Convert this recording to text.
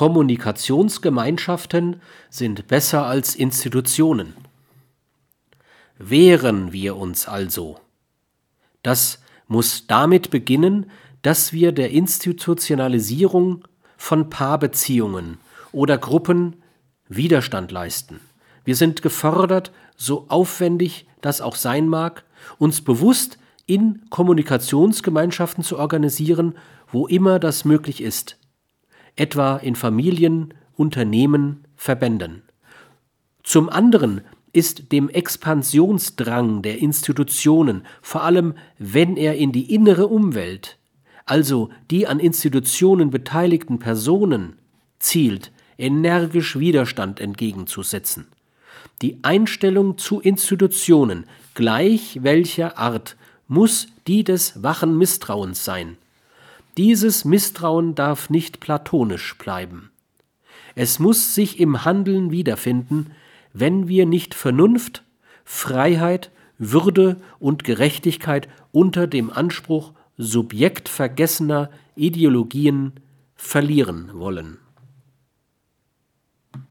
Kommunikationsgemeinschaften sind besser als Institutionen. Wehren wir uns also. Das muss damit beginnen, dass wir der Institutionalisierung von Paarbeziehungen oder Gruppen Widerstand leisten. Wir sind gefordert, so aufwendig das auch sein mag, uns bewusst in Kommunikationsgemeinschaften zu organisieren, wo immer das möglich ist, etwa in Familien, Unternehmen, Verbänden. Zum anderen ist dem Expansionsdrang der Institutionen, vor allem wenn er in die innere Umwelt, also die an Institutionen beteiligten Personen, zielt, energisch Widerstand entgegenzusetzen. Die Einstellung zu Institutionen, gleich welcher Art, muss die des wachen Misstrauens sein. Dieses Misstrauen darf nicht platonisch bleiben. Es muss sich im Handeln wiederfinden, wenn wir nicht Vernunft, Freiheit, Würde und Gerechtigkeit unter dem Anspruch subjektvergessener Ideologien verlieren wollen.